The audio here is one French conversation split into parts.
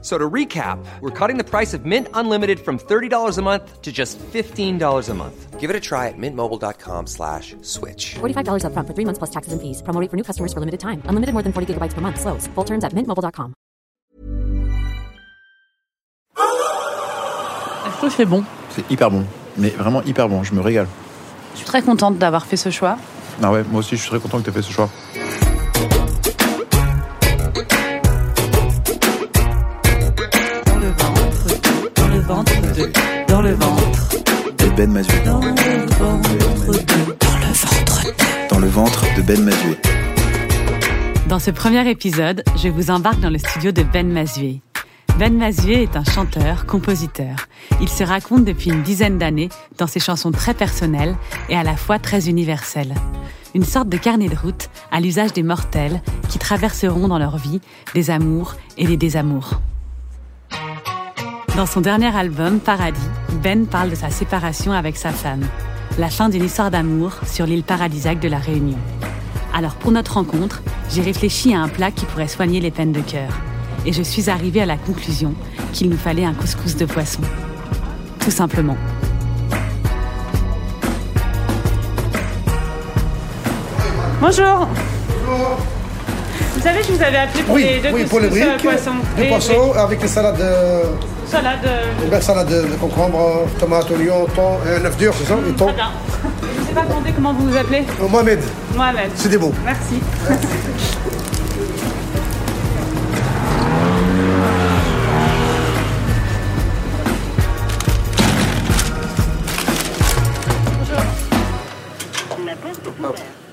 So to recap, we're cutting the price of Mint Unlimited from $30 a month to just $15 a month. Give it a try at mintmobile.com slash switch. $45 upfront for three months plus taxes and fees. Promo rate for new customers for limited time. Unlimited more than 40 gigabytes per month. Slows. Full terms at mintmobile.com. Je trouve que c'est bon. C'est hyper bon. Mais vraiment hyper bon. Je me régale. Je suis très contente d'avoir fait ce choix. Ah ouais, moi aussi, je suis très content que tu aies fait ce choix. Le ventre, De Ben Mazué. dans le ventre de, dans le ventre de. Dans le ventre de Ben Mazué. Dans ce premier épisode, je vous embarque dans le studio de Ben Mazué. Ben Mazué est un chanteur, compositeur. Il se raconte depuis une dizaine d'années dans ses chansons très personnelles et à la fois très universelles. Une sorte de carnet de route à l'usage des mortels qui traverseront dans leur vie des amours et des désamours. Dans son dernier album, Paradis, Ben parle de sa séparation avec sa femme, la fin d'une histoire d'amour sur l'île paradisiaque de la Réunion. Alors pour notre rencontre, j'ai réfléchi à un plat qui pourrait soigner les peines de cœur. Et je suis arrivée à la conclusion qu'il nous fallait un couscous de poisson. Tout simplement. Bonjour. Vous savez, je vous avais appelé pour Oui, les deux oui, pour les couscous, euh, briques, poissons. le Et- poisson avec les salades, euh, et salade. euh, une belle salade de, de concombre, tomate, oignon, thon, et un œuf dur, c'est ça Et thon. Très bien. Je ne sais pas demander comment vous vous appelez. Euh, Mohamed, Mohamed. c'est des mots. Merci.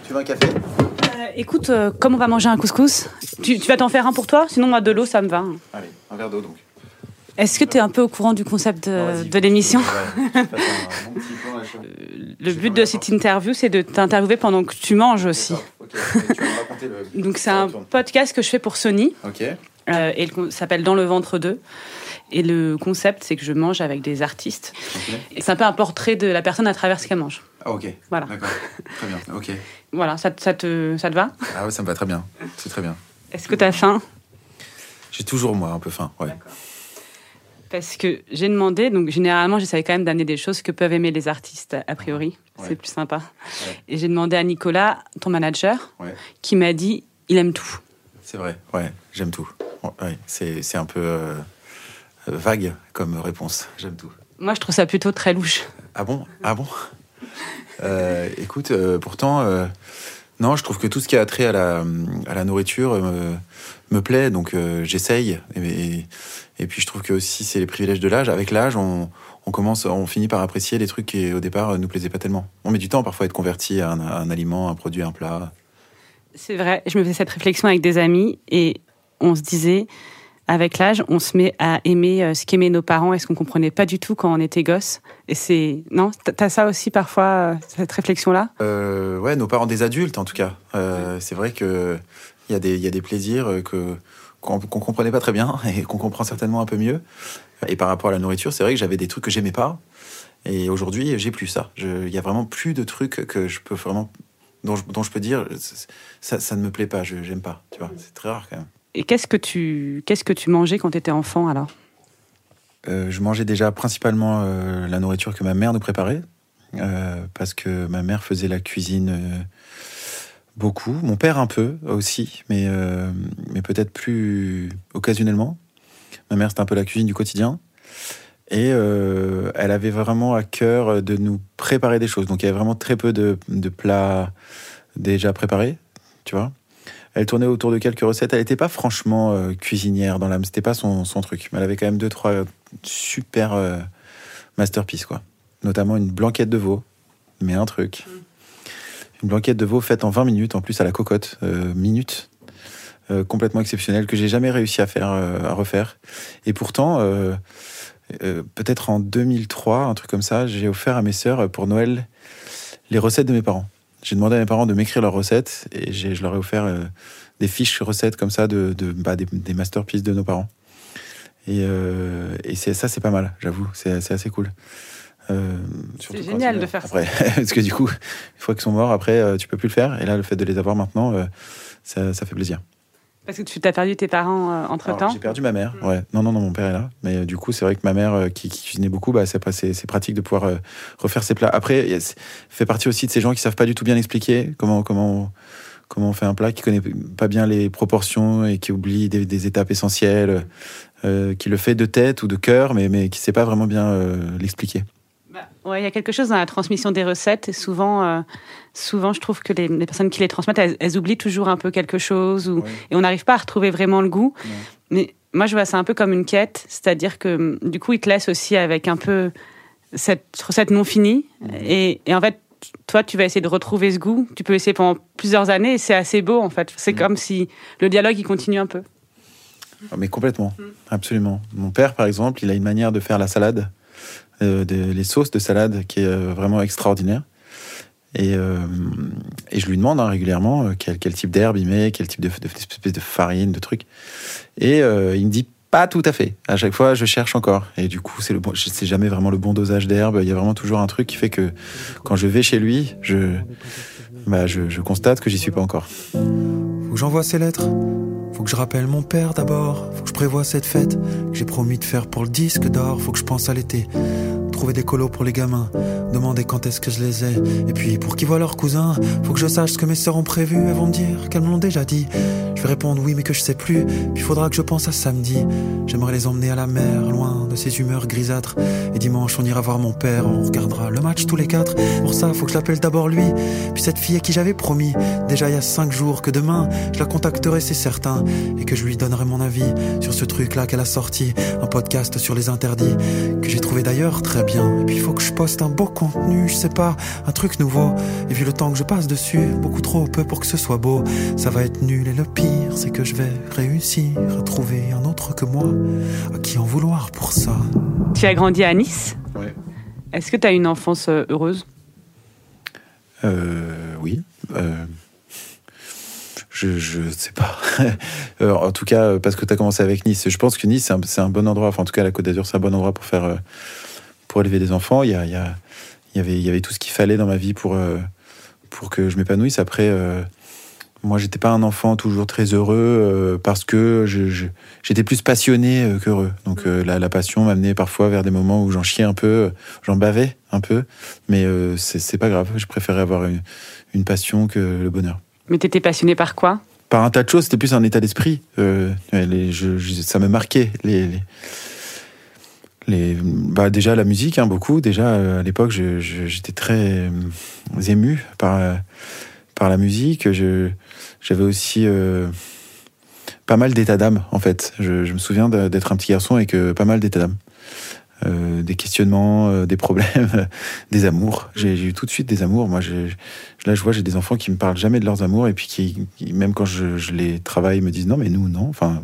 Tu veux un café? Euh, écoute, euh, comme on va manger un couscous, tu, tu vas t'en faire un pour toi? Sinon, moi, de l'eau, ça me va. Allez, un verre d'eau donc. Est-ce que tu es un peu au courant du concept de, de l'émission Le but de cette interview, c'est de t'interviewer pendant que tu manges aussi. Ok, tu vas me raconter le. Donc, c'est un podcast que je fais pour Sony. Ok. euh, et ça s'appelle Dans le ventre 2. Et le concept, c'est que je mange avec des artistes. Et c'est un peu un portrait de la personne à travers ce qu'elle mange. Ah, ok. Voilà. D'accord. Très bien. Ok. Voilà, ça, te- ça, te, ça te va? Ah ouais, ça me va très bien. C'est très bien. Est-ce que tu as faim? J'ai toujours, moi, un peu faim. Ouais. Parce que j'ai demandé, donc généralement j'essaie quand même d'amener des choses que peuvent aimer les artistes a priori, Ouais. c'est plus sympa. Ouais. Et j'ai demandé à Nicolas, ton manager, Ouais. qui m'a dit il aime tout. C'est vrai. Ouais, j'aime tout. Ouais, c'est c'est un peu euh, vague comme réponse. J'aime tout. Moi je trouve ça plutôt très louche. Ah bon? Ah bon? Euh, Écoute, euh, pourtant, non, je trouve que tout ce qui a trait à la, à la nourriture euh, me, plaît, donc euh, j'essaye. Et, puis je trouve que aussi c'est les privilèges de l'âge. Avec l'âge, on, commence, on finit par apprécier des trucs qui au départ nous plaisaient pas tellement. On met du temps parfois à être converti à un, à un aliment, un produit, un plat. C'est vrai, je me faisais cette réflexion avec des amis et on se disait, avec l'âge, on se met à aimer euh, ce qu'aimaient nos parents et ce qu'on comprenait pas du tout quand on était gosse. Et c'est. Non T'as- ça aussi parfois, euh, cette réflexion-là? Euh, ouais, nos parents des adultes en tout cas. Euh, c'est vrai que il y a des il y a des plaisirs que qu'on qu'on comprenait pas très bien et qu'on comprend certainement un peu mieux. Et par rapport à la nourriture, c'est vrai que j'avais des trucs que j'aimais pas. Et aujourd'hui, j'ai plus ça. Il y a vraiment plus de trucs que je peux vraiment dont je, dont je peux dire ça, ça ne me plaît pas. Je j'aime pas. Tu vois, c'est très rare quand même. Et qu'est-ce que tu, qu'est-ce que tu mangeais quand tu étais enfant alors? Euh, je mangeais déjà principalement euh, la nourriture que ma mère nous préparait, euh, parce que ma mère faisait la cuisine beaucoup, mon père un peu aussi, mais, mais peut-être plus occasionnellement. Ma mère, c'était un peu la cuisine du quotidien. Et elle avait vraiment à cœur de nous préparer des choses. Donc il y avait vraiment très peu de, de plats déjà préparés, tu vois. Elle tournait autour de quelques recettes. Elle n'était pas franchement euh, cuisinière dans l'âme. C'était pas son, son truc. Mais elle avait quand même deux, trois super euh, masterpieces, quoi. Notamment une blanquette de veau. Mais un truc. Une blanquette de veau faite en 20 minutes, en plus à la cocotte. euh, minutes. Euh, complètement exceptionnelle, que j'ai jamais réussi à faire, à refaire. Et pourtant, peut-être en 2003, un truc comme ça, j'ai offert à mes sœurs pour Noël les recettes de mes parents. J'ai demandé à mes parents de m'écrire leurs recettes et je leur ai offert euh, des fiches recettes comme ça de, de bah, des, des masterpieces de nos parents. Et, euh, et ça, c'est pas mal, j'avoue. C'est c'est assez cool. Euh, C'est génial de faire ça. parce que du coup, une fois qu'ils sont morts, après, tu peux plus le faire. Et là, le fait de les avoir maintenant, ça, ça fait plaisir. Parce que tu t'as perdu tes parents entre Alors, temps. J'ai perdu ma mère. Ouais. Non, non, non, mon père est là. Mais euh, du coup, c'est vrai que ma mère, euh, qui, qui cuisinait beaucoup, bah, c'est pas- c'est c'est pratique de pouvoir euh, refaire ses plats. Après, a- fait partie aussi de ces gens qui savent pas du tout bien expliquer comment comment comment on fait un plat, qui connaît pas bien les proportions et qui oublie des, des étapes essentielles, euh, qui le fait de tête ou de cœur, mais mais qui sait pas vraiment bien euh, l'expliquer. Bah, ouais, il y a quelque chose dans la transmission des recettes. Et souvent, euh, souvent, je trouve que les, les personnes qui les transmettent, elles, elles oublient toujours un peu quelque chose, ou, et on n'arrive pas à retrouver vraiment le goût. Mais moi, je vois ça un peu comme une quête, c'est-à-dire que hum, du coup, ils te laissent aussi avec un peu cette recette non finie, et, et en fait. Toi, tu vas essayer de retrouver ce goût. Tu peux essayer pendant plusieurs années et c'est assez beau en fait. C'est Mm. comme si le dialogue il continue un peu. Ah, Mais complètement, absolument. Mon père, par exemple, il a une manière de faire la salade, euh, les sauces de salade qui est euh, vraiment extraordinaire. Et, euh, et je lui demande hein, régulièrement quel, quel type d'herbe il met, quel type de, de, farine, de trucs. Et il me dit pas tout à fait. À chaque fois, je cherche encore. Et du coup, c'est le bon, jamais vraiment le bon dosage d'herbe. Il y a vraiment toujours un truc qui fait que quand je vais chez lui, je, bah, je, je constate que j'y suis pas encore. Que j'envoie ces lettres. Faut que je rappelle mon père d'abord. Faut que je prévoie cette fête que j'ai promis de faire pour le disque d'or. Faut que je pense à l'été. Trouver des colos pour les gamins. Demander quand est-ce que je les ai. Et puis pour qu'ils voient leurs cousins, faut que je sache ce que mes sœurs ont prévu. Elles vont me dire qu'elles me l'ont déjà dit. Je vais répondre oui, mais que je sais plus. Puis faudra que je pense à samedi. J'aimerais les emmener à la mer, loin de ces humeurs grisâtres. Et dimanche, on ira voir mon père. On regardera le match tous les quatre. Pour ça, faut que je l'appelle d'abord lui. Puis cette fille à qui j'avais promis, déjà il y a cinq jours, que demain, je la contacterai, c'est certain. Et que je lui donnerai mon avis sur ce truc-là qu'elle a sorti. Un podcast sur les interdits. Que j'ai trouvé d'ailleurs très bien. Et puis il faut que je poste un beau contenu, je sais pas, un truc nouveau. Et vu le temps que je passe dessus, beaucoup trop peu pour que ce soit beau. Ça va être nul et le pire, c'est que je vais réussir à trouver un autre que moi. À qui en vouloir pour ça Tu as grandi à Nice? Ouais. Est-ce que tu as une enfance euh, heureuse? Euh, oui. Euh, je, je sais pas. Euh, en tout cas, parce que tu as commencé avec Nice. Je pense que Nice, c'est un, c'est un bon endroit. Enfin, en tout cas, la Côte d'Azur, c'est un bon endroit pour faire, euh, pour élever des enfants. Il y, a, il y, a- il y avait, il y avait tout ce qu'il fallait dans ma vie pour, euh, pour que je m'épanouisse. Après, euh, moi, j'étais pas un enfant toujours très heureux euh, parce que j'étais plus passionné qu'heureux. Donc, la, la passion m'amenait parfois vers des moments où j'en chiais un peu, j'en bavais un peu. Mais c'est pas grave. Je préférais avoir une, une passion que le bonheur. Mais tu étais passionné par quoi? Par un tas de choses, c'était plus un état d'esprit. Euh, ça me marquait. Les, les, les- bah, déjà la musique, hein, beaucoup. Déjà euh, à l'époque, j'étais très euh, ému par, euh, par la musique. J'avais aussi pas mal d'états d'âme, en fait. Je, me souviens d'être un petit garçon avec euh, pas mal d'états d'âme. Des questionnements, des problèmes, des amours. J'ai eu tout de suite des amours. Moi, là, je vois, j'ai des enfants qui me parlent jamais de leurs amours et puis qui, qui, même quand je, je les travaille, me disent non, mais nous, non. Enfin,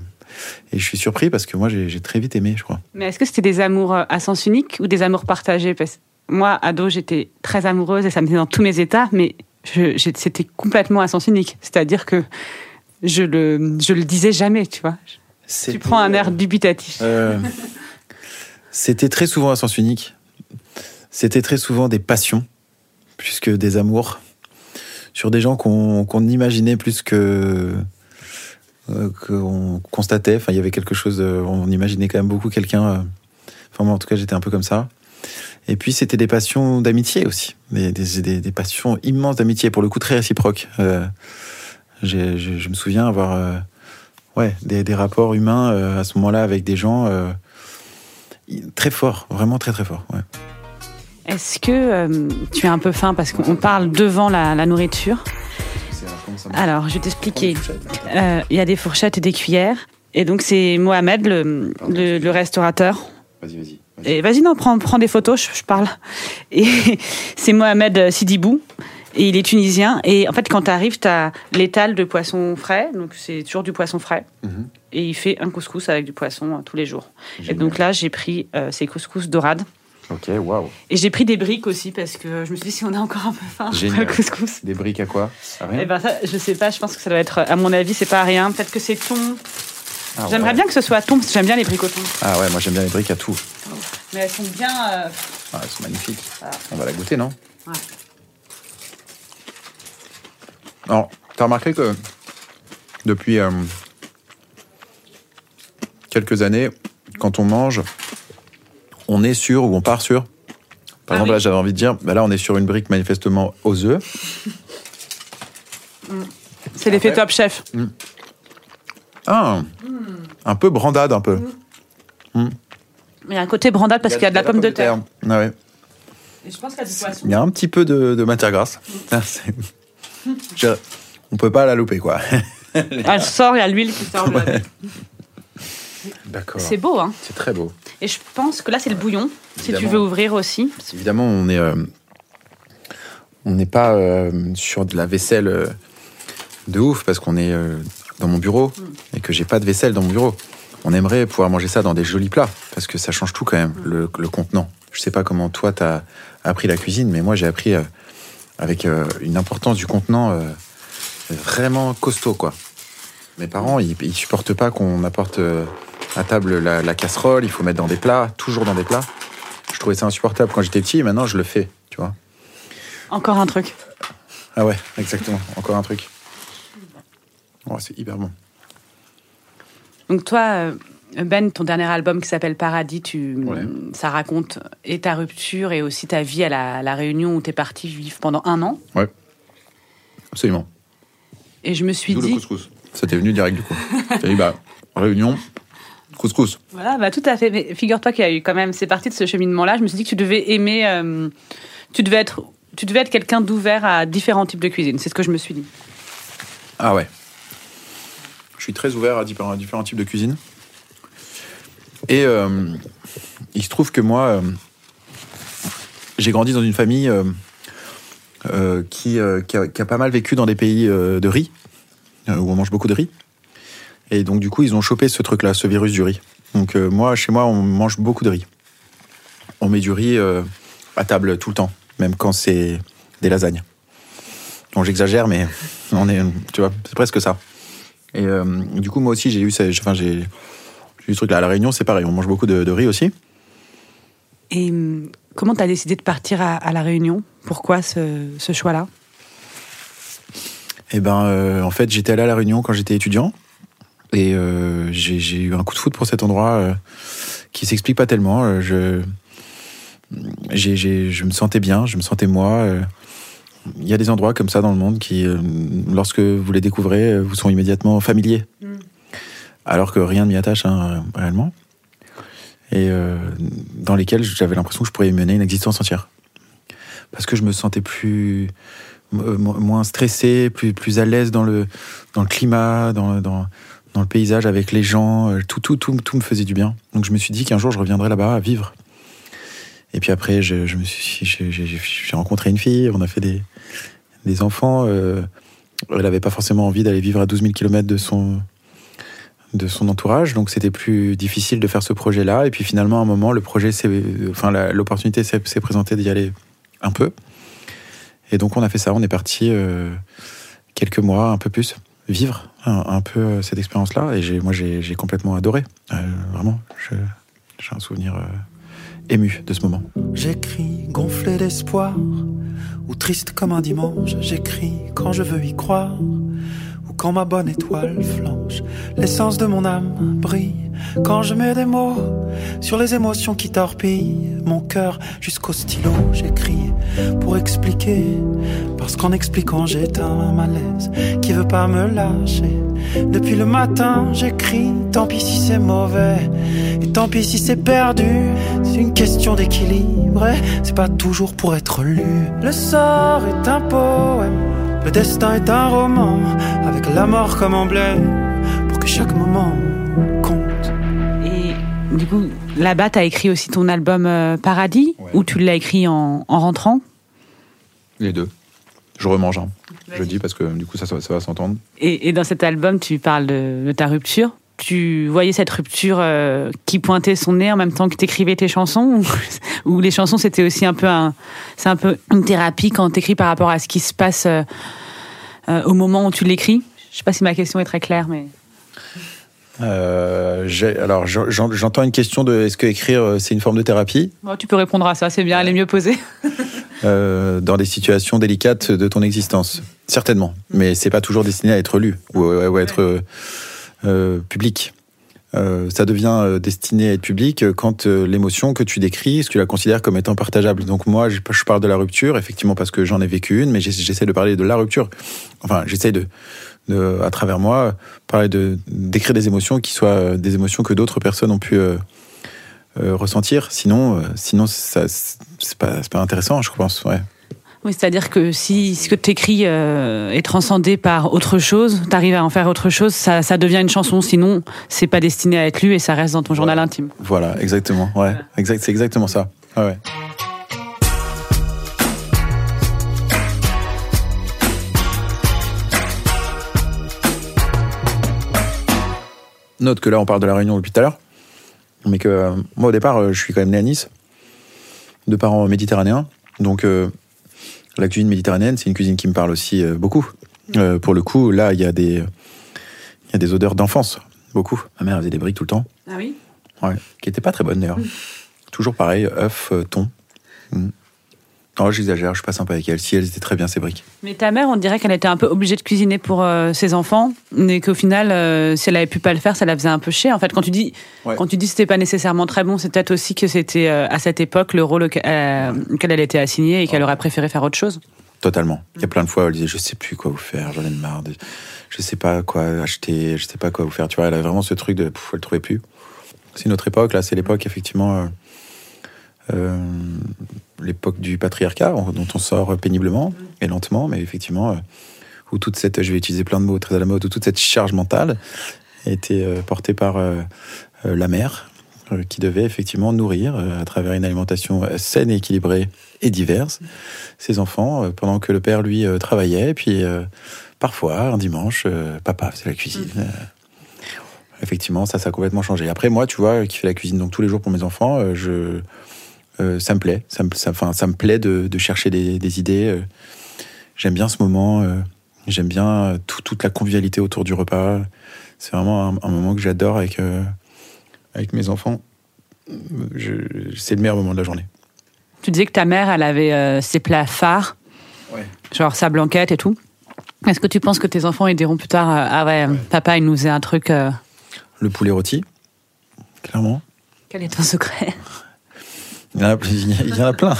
et je suis surpris parce que moi, j'ai très vite aimé, je crois. Mais est-ce que c'était des amours euh, à sens unique ou des amours partagés? Parce que Moi, ado, j'étais très amoureuse et ça me mettait dans tous mes états, mais c'était complètement à sens unique. C'est-à-dire que je le, je le disais jamais, tu vois. Tu prends un air dubitatif. Euh, C'était très souvent à sens unique. C'était très souvent des passions, plus que des amours, sur des gens qu'on imaginait plus que euh, qu'on constatait. Enfin, il y avait quelque chose. de- on imaginait quand même beaucoup quelqu'un. euh, Enfin, moi, en tout cas, j'étais un peu comme ça. Et puis, c'était des passions d'amitié aussi, des, des, passions immenses d'amitié, pour le coup très réciproques. Euh, je, me souviens avoir euh, ouais, des, rapports humains euh, à ce moment-là avec des gens euh, très forts, vraiment très très forts. Est-ce que euh, tu es un peu faim parce qu'on parle devant la nourriture Alors, je vais t'expliquer. Euh, Il y a des fourchettes et des cuillères. Et donc, c'est Mohamed, le, le- le restaurateur. Vas-y, vas-y. Et vas-y, non, prends, prends des photos, je, je parle. Et c'est Mohamed Sidibou. Et il est tunisien. Et en fait, quand tu arrives, tu as l'étal de poisson frais. Donc, c'est toujours du poisson frais. Mhm. Et il fait un couscous avec du poisson euh, tous les jours. Et donc là, j'ai pris euh, ces couscous dorades. Ok, waouh. Et j'ai pris des briques aussi parce que je me suis dit si on a encore un peu faim Génial. le couscous. Des briques à quoi? À rien? Eh ben ça, je sais pas, je pense que ça doit être, à mon avis, c'est pas rien. Peut-être que c'est thon. Ah, J'aimerais ouais. bien que ce soit thon parce que j'aime bien les briques au thon. Ah ouais, moi j'aime bien les briques à tout. Mais elles sont bien. euh, Ah, elles sont magnifiques. On va la goûter, non? Ouais. Alors, t'as remarqué que depuis euh, quelques années, quand on mange, on est sur ou on part sur. Par Ah exemple, oui. là, j'avais envie de dire, bah là, on est sur une brique manifestement aux œufs. C'est l'effet top chef. Ah, un peu brandade, un peu. Il y a un côté brandade parce qu'il y a de la pomme de terre. Ah ouais. Et je pense qu'il y a du poisson. Il y a un petit peu de, de matière grasse. Ah, c'est- Je- on peut pas la louper, quoi. Elle sort, il y a l'huile qui sort. D'accord. C'est beau, hein. C'est très beau. Et je pense que là, c'est le bouillon. Si tu veux ouvrir aussi. Évidemment, on est, euh, on n'est pas euh, sur de la vaisselle euh, de ouf parce qu'on est euh, dans mon bureau et que j'ai pas de vaisselle dans mon bureau. On aimerait pouvoir manger ça dans des jolis plats parce que ça change tout quand même, le, le contenant. Je sais pas comment toi t'as appris la cuisine, mais moi j'ai appris euh, avec euh, une importance du contenant vraiment costaud quoi. Mes parents, ils, ils supportent pas qu'on apporte à table la, la casserole. Il faut mettre dans des plats, toujours dans des plats. Je trouvais ça insupportable quand j'étais petit, et maintenant je le fais, tu vois. Encore un truc. Ah ouais, exactement. Encore un truc. Oh, c'est hyper bon. Donc toi, euh, Ben, ton dernier album qui s'appelle Paradis, tu, Ouais. ça raconte et ta rupture et aussi ta vie à la, à la Réunion où tu es parti vivre pendant un an. Ouais. Absolument. Et je me suis dit, couscous. Ça t'est venu direct du coup. Dit, bah, réunion, couscous. voilà, bah tout à fait. Mais figure-toi qu'il y a eu quand même, c'est parti de ce cheminement-là. Je me suis dit que tu devais aimer, euh, tu devais être, tu devais être quelqu'un d'ouvert à différents types de cuisine. C'est ce que je me suis dit. Ah ouais. Je suis très ouvert à différents, à différents types de cuisine. Et euh, il se trouve que moi, euh, j'ai grandi dans une famille qui, qui, a, qui a pas mal vécu dans des pays de riz, où on mange beaucoup de riz. Et donc du coup, ils ont chopé ce truc-là, ce virus du riz. Donc euh, moi, chez moi, on mange beaucoup de riz. On met du riz euh, à table tout le temps, même quand c'est des lasagnes. Bon, j'exagère, mais on est, tu vois, c'est presque ça. Et euh, du coup, moi aussi, j'ai eu, enfin, j'ai, eu ce truc-là. À la Réunion, c'est pareil, on mange beaucoup de, de riz aussi. Et hum, comment tu as décidé de partir à, à la Réunion? Pourquoi ce, ce choix-là? Et ben, en fait, j'étais allé à la Réunion quand j'étais étudiant, et euh, j'ai, eu un coup de foot pour cet endroit euh, qui s'explique pas tellement. Euh, Je, j'ai- je me sentais bien, je me sentais moi. euh. Il y a des endroits comme ça dans le monde qui, lorsque vous les découvrez, vous sont immédiatement familiers. Alors que rien ne m'y attache hein, réellement. Et dans lesquels j'avais l'impression que je pourrais mener une existence entière. Parce que je me sentais plus mo- mo- moins stressé, plus, plus à l'aise dans le, dans le climat, dans, dans, dans le paysage, avec les gens. euh, Tout, tout, tout, me faisait du bien. Donc je me suis dit qu'un jour je reviendrais là-bas à vivre. Et puis après, j'ai, rencontré une fille, on a fait des, des enfants. euh, elle n'avait pas forcément envie d'aller vivre à 12 000 km de son, de son entourage, donc c'était plus difficile de faire ce projet-là. Et puis finalement, à un moment, le projet, enfin l'opportunité s'est présentée d'y aller un peu. Et donc on a fait ça, on est parti euh, quelques mois, un peu plus, vivre un, peu euh, cette expérience-là. Et moi, j'ai, complètement adoré. Euh, vraiment, j'ai un souvenir euh, ému de ce moment. J'écris gonflé d'espoir ou triste comme un dimanche. J'écris quand je veux y croire ou quand ma bonne étoile flanche. L'essence de mon âme brille quand je mets des mots sur les émotions qui torpillent mon cœur jusqu'au stylo. J'écris pour expliquer parce qu'en expliquant j'éteins un malaise qui veut pas me lâcher. Depuis le matin, j'écris, tant pis si c'est mauvais, et tant pis si c'est perdu. C'est une question d'équilibre, et c'est pas toujours pour être lu. Le sort est un poème, le destin est un roman, avec la mort comme emblème, pour que chaque moment compte. Et du coup, là-bas, tu as écrit aussi ton album euh, Paradis, Ouais. ou tu l'as écrit en, en rentrant? Les deux. Je remange, hein. je dis, parce que du coup, ça, ça, ça va s'entendre. et, et dans cet album, tu parles de, de ta rupture. tu voyais cette rupture euh, qui pointait son nez en même temps que tu écrivais tes chansons ou, les chansons c'était aussi un peu un c'est un peu une thérapie quand tu écris par rapport à ce qui se passe euh, euh, au moment où tu l'écris? Je sais pas si ma question est très claire mais Euh, alors, j'en- j'en- j'entends une question de est-ce que écrire c'est une forme de thérapie? Bon, tu peux répondre à ça, c'est bien, elle est mieux posée. euh, dans des situations délicates de ton existence Certainement, mais c'est pas toujours destiné à être lu ou, à être euh, euh, public. Euh, ça devient destiné à être public quand l'émotion que tu décris, est-ce que tu la considères comme étant partageable. Donc moi, je, je parle de la rupture, effectivement parce que j'en ai vécu une, mais j'essa- j'essaie de parler de la rupture. Enfin, j'essaie de, de, à travers moi, parler de d'écrire des émotions qui soient des émotions que d'autres personnes ont pu euh, euh, ressentir. Sinon, euh, sinon ça, c'est pas, pas intéressant, je pense. Ouais. Oui, c'est-à-dire que si ce que tu écris est transcendé par autre chose, tu arrives à en faire autre chose, ça, ça devient une chanson. Sinon, c'est pas destiné à être lu et ça reste dans ton journal intime. Voilà, exactement. Ouais, exact, c'est exactement ça. Ouais, ouais. Note que là, on parle de la Réunion depuis tout à l'heure, mais que euh, moi, au départ, euh, je suis quand même né à Nice, de parents méditerranéens. Donc, euh, la cuisine méditerranéenne, c'est une cuisine qui me parle aussi beaucoup. Pour le coup, là, il y a des, il y a des odeurs d'enfance, beaucoup. Ma mère faisait des briques tout le temps. Ah oui? Ouais, qui était pas très bonne d'ailleurs. Toujours pareil, œuf, euh, thon. Mm. Oh, j'exagère, je suis pas sympa avec elle. Si elles étaient très bien ces briques. Mais ta mère, on dirait qu'elle était un peu obligée de cuisiner pour euh, ses enfants, mais qu'au final, euh, si elle avait pu pas le faire, ça la faisait un peu chier. En fait, quand tu dis, Ouais. quand tu dis c'était pas nécessairement très bon, c'est peut-être aussi que c'était euh, à cette époque le rôle auquel, elle était assignée et qu'elle aurait préféré faire autre chose. Totalement. Il y a plein de fois où elle disait je sais plus quoi vous faire, j'en ai marre, de- je sais pas quoi acheter, je sais pas quoi vous faire. Tu vois, elle a vraiment ce truc de pff, elle trouvait plus. C'est une autre époque, là, c'est l'époque effectivement. Euh, l'époque du patriarcat on- dont on sort péniblement et lentement, mais effectivement, euh, où toute cette, je vais utiliser plein de mots très à la mode, où toute cette charge mentale été euh, portée par la mère, qui devait effectivement nourrir à travers une alimentation saine et équilibrée et diverse ses enfants, pendant que le père, lui, travaillait. Et puis, parfois, un dimanche, papa faisait la cuisine. Euh, effectivement, ça, ça a complètement changé. Après, moi, tu vois, qui fais la cuisine donc tous les jours pour mes enfants, je, euh, ça me plaît. Ça me, ça, enfin, ça me plaît de, de chercher des, des idées. euh. J'aime bien ce moment. euh, J'aime bien tout- toute la convivialité autour du repas. C'est vraiment un, un moment que j'adore avec, euh, avec mes enfants. C'est le meilleur moment de la journée. Tu disais que ta mère, elle avait euh, ses plats phares, Ouais. genre sa blanquette et tout. Est-ce que tu penses que tes enfants ils diront plus tard euh, ah ouais, papa il nous faisait un truc euh, Le poulet rôti, clairement. quel est ton secret? Il y en a, il y en a plein.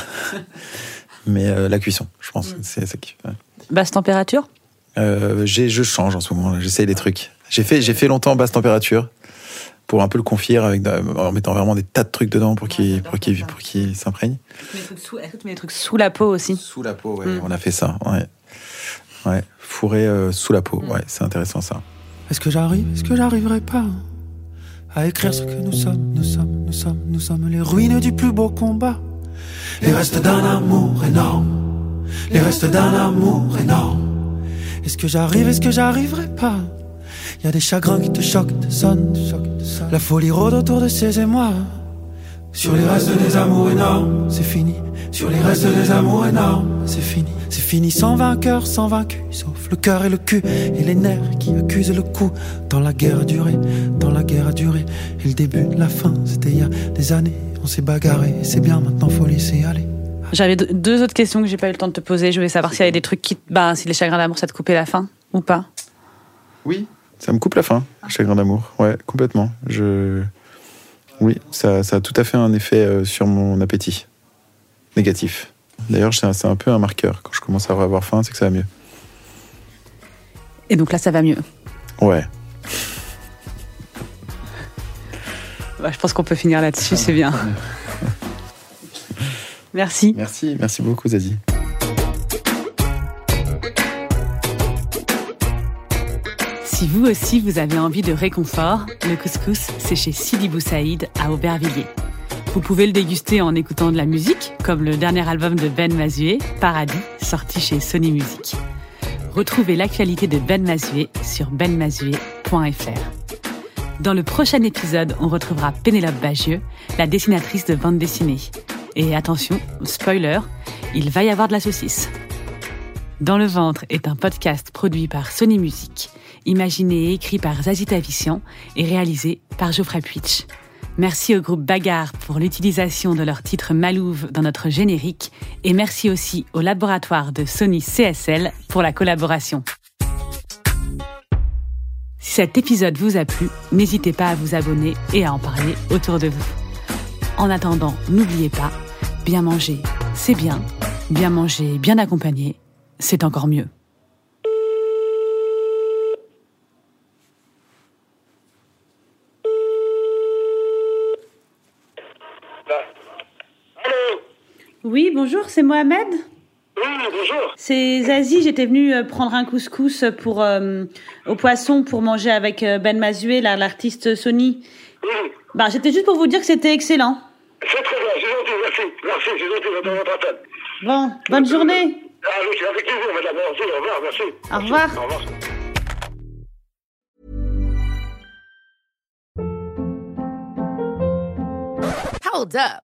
Mais euh, la cuisson, je pense, c'est ça qui. ouais. Basse température? Euh, j'ai- je change en ce moment. J'essaye des trucs. J'ai fait, j'ai fait longtemps basse température pour un peu le confier avec, en mettant vraiment des tas de trucs dedans pour qu'il, pour qu'il, pour qu'il s'imprègne. Est-ce que tu mets des trucs sous la peau aussi Sous la peau, ouais. Mm. On a fait ça, ouais. Ouais, fourré euh, sous la peau, Mm. ouais, c'est intéressant ça. Est-ce que j'arrive, est-ce que j'arriverai pas à écrire ce que nous sommes, nous sommes, nous sommes, les ruines du plus beau combat, les restes d'un amour énorme, les restes d'un amour énorme. Est-ce que j'arrive, est-ce que j'arriverai pas? Y a des chagrins qui te choquent, te sonnent, la folie rôde autour de ces émois. Sur les restes des amours énormes, c'est fini. Sur les restes des amours énormes, c'est fini. C'est fini sans vainqueur, sans vaincu, sauf le cœur et le cul et les nerfs qui accusent le coup. Dans la guerre a duré, dans la guerre a duré. Et le début de la fin, c'était il y a des années. On s'est bagarré, c'est bien, maintenant faut laisser aller. J'avais deux- autres questions que j'ai pas eu le temps de te poser. Je voulais savoir s'il y avait des trucs qui. Bah, si les chagrins d'amour, ça te coupait la faim ou pas Oui. Ça me coupe la faim, chagrin d'amour. Ouais, complètement. Je... Oui, ça, ça a tout à fait un effet euh, sur mon appétit. Négatif. D'ailleurs, c'est un, peu un marqueur. Quand je commence à avoir faim, c'est que ça va mieux. Et donc là, ça va mieux. Ouais. Bah, je pense qu'on peut finir là-dessus, c'est bien. Merci. Merci, merci beaucoup, Zazie. Si vous aussi vous avez envie de réconfort, le couscous, c'est chez Sidi Boussaïd à Aubervilliers. Vous pouvez le déguster en écoutant de la musique, comme le dernier album de Ben Mazué, Paradis, sorti chez Sony Music. Retrouvez l'actualité de Ben Mazué sur benmazué.fr. Dans le prochain épisode, on retrouvera Pénélope Bagieux, la dessinatrice de bande dessinée. Et attention, spoiler, il va y avoir de la saucisse. Dans le ventre est un podcast produit par Sony Music, imaginé et écrit par Zazie Tavissian et réalisé par Geoffrey Puitch. Merci au groupe Bagarre pour l'utilisation de leur titre Malouve dans notre générique et merci aussi au laboratoire de Sony CSL pour la collaboration. Si cet épisode vous a plu, n'hésitez pas à vous abonner et à en parler autour de vous. En attendant, n'oubliez pas, bien manger, c'est bien, bien manger, bien accompagné, c'est encore mieux. Oui, bonjour, c'est Mohamed. Oui, bonjour. C'est Zazie, j'étais venue euh, prendre un couscous pour euh, au poisson pour manger avec euh, Ben Mazué, l'artiste Sony. Oui, Bah, j'étais juste pour vous dire que c'était excellent. c'est très bien, c'est gentil, merci. Merci, c'est gentil de votre appel. Bon, bonne journée. Ah oui, c'est avec plaisir, madame. Merci, au revoir, merci. Au revoir. Au revoir. Hold up.